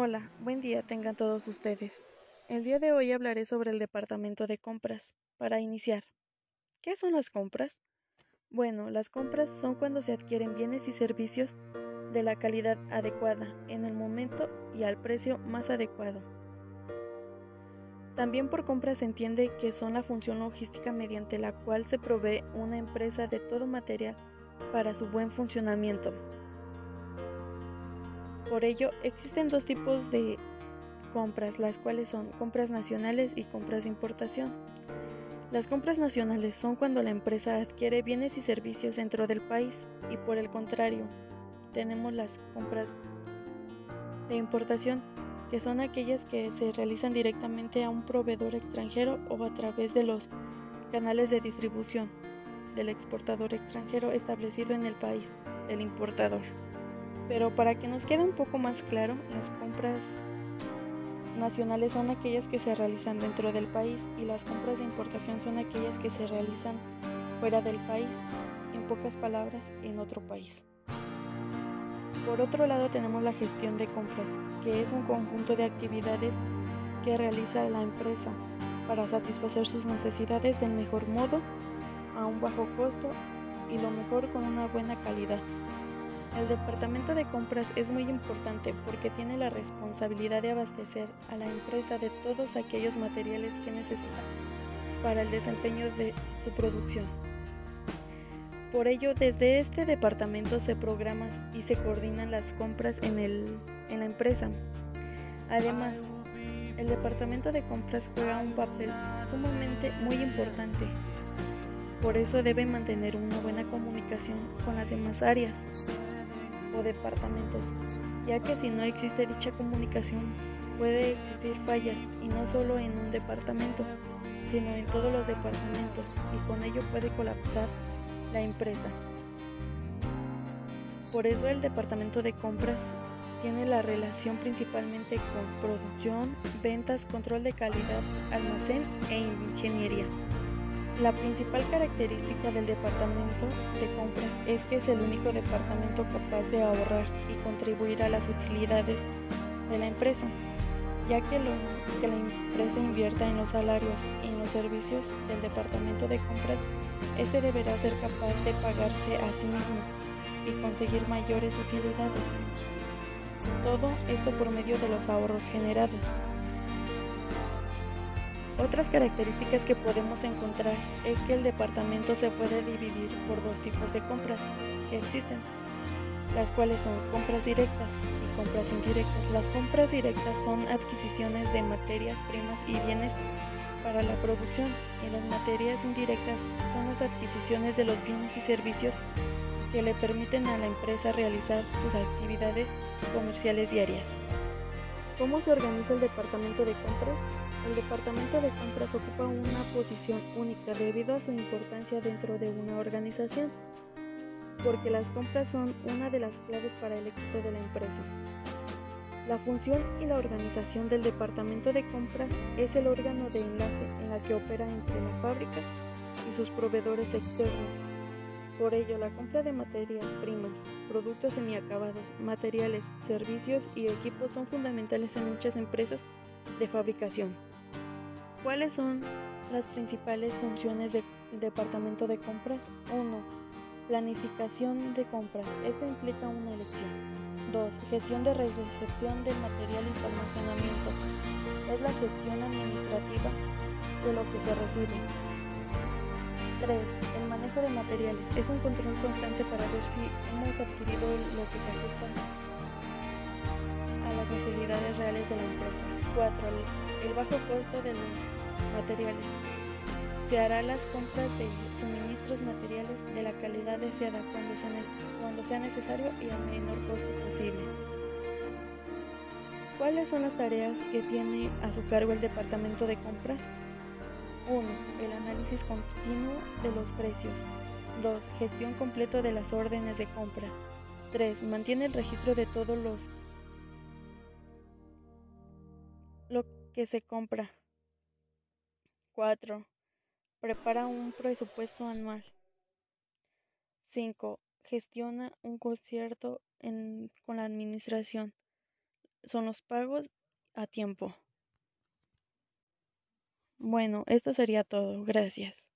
Hola, buen día tengan todos ustedes. El día de hoy hablaré sobre el departamento de compras. Para iniciar, ¿qué son las compras? Bueno, las compras son cuando se adquieren bienes y servicios de la calidad adecuada, en el momento y al precio más adecuado. También por compras se entiende que son la función logística mediante la cual se provee una empresa de todo material para su buen funcionamiento. Por ello, existen dos tipos de compras, las cuales son compras nacionales y compras de importación. Las compras nacionales son cuando la empresa adquiere bienes y servicios dentro del país y por el contrario, tenemos las compras de importación, que son aquellas que se realizan directamente a un proveedor extranjero o a través de los canales de distribución del exportador extranjero establecido en el país del importador. Pero para que nos quede un poco más claro, las compras nacionales son aquellas que se realizan dentro del país y las compras de importación son aquellas que se realizan fuera del país, en pocas palabras, en otro país. Por otro lado tenemos la gestión de compras, que es un conjunto de actividades que realiza la empresa para satisfacer sus necesidades del mejor modo, a un bajo costo y lo mejor con una buena calidad. El departamento de compras es muy importante porque tiene la responsabilidad de abastecer a la empresa de todos aquellos materiales que necesita para el desempeño de su producción. Por ello, desde este departamento se programan y se coordinan las compras en, en la empresa. Además, el departamento de compras juega un papel sumamente muy importante. Por eso debe mantener una buena comunicación con las demás áreas departamentos, ya que si no existe dicha comunicación puede existir fallas y no solo en un departamento, sino en todos los departamentos y con ello puede colapsar la empresa. Por eso el departamento de compras tiene la relación principalmente con producción, ventas, control de calidad, almacén e ingeniería. La principal característica del departamento de compras es que es el único departamento capaz de ahorrar y contribuir a las utilidades de la empresa, ya que lo que la empresa invierta en los salarios y en los servicios del departamento de compras, este deberá ser capaz de pagarse a sí mismo y conseguir mayores utilidades. Todo esto por medio de los ahorros generados. Otras características que podemos encontrar es que el departamento se puede dividir por dos tipos de compras que existen, las cuales son compras directas y compras indirectas. Las compras directas son adquisiciones de materias primas y bienes para la producción y las materias indirectas son las adquisiciones de los bienes y servicios que le permiten a la empresa realizar sus actividades comerciales diarias. ¿Cómo se organiza el departamento de compras? El departamento de compras ocupa una posición única debido a su importancia dentro de una organización, porque las compras son una de las claves para el éxito de la empresa. La función y la organización del departamento de compras es el órgano de enlace en la que opera entre la fábrica y sus proveedores externos. Por ello, la compra de materias primas, productos semiacabados, materiales, servicios y equipos son fundamentales en muchas empresas de fabricación. ¿Cuáles son las principales funciones del departamento de compras? 1. Planificación de compras. Esto implica una elección. 2. Gestión de recepción del material y almacenamiento. Es la gestión administrativa de lo que se recibe. 3. El manejo de materiales. Es un control constante para ver si hemos adquirido lo que se ajusta a las necesidades reales de la empresa. 4. El bajo costo de los materiales. Se hará las compras de suministros materiales de la calidad deseada cuando sea, necesario y al menor costo posible. ¿Cuáles son las tareas que tiene a su cargo el departamento de compras? 1. El análisis continuo de los precios. 2. Gestión completa de las órdenes de compra. 3. Mantiene el registro de todos los lo que se compra. 4. Prepara un presupuesto anual. 5. Gestiona un concierto con la administración. son los pagos a tiempo. Bueno, esto sería todo. Gracias.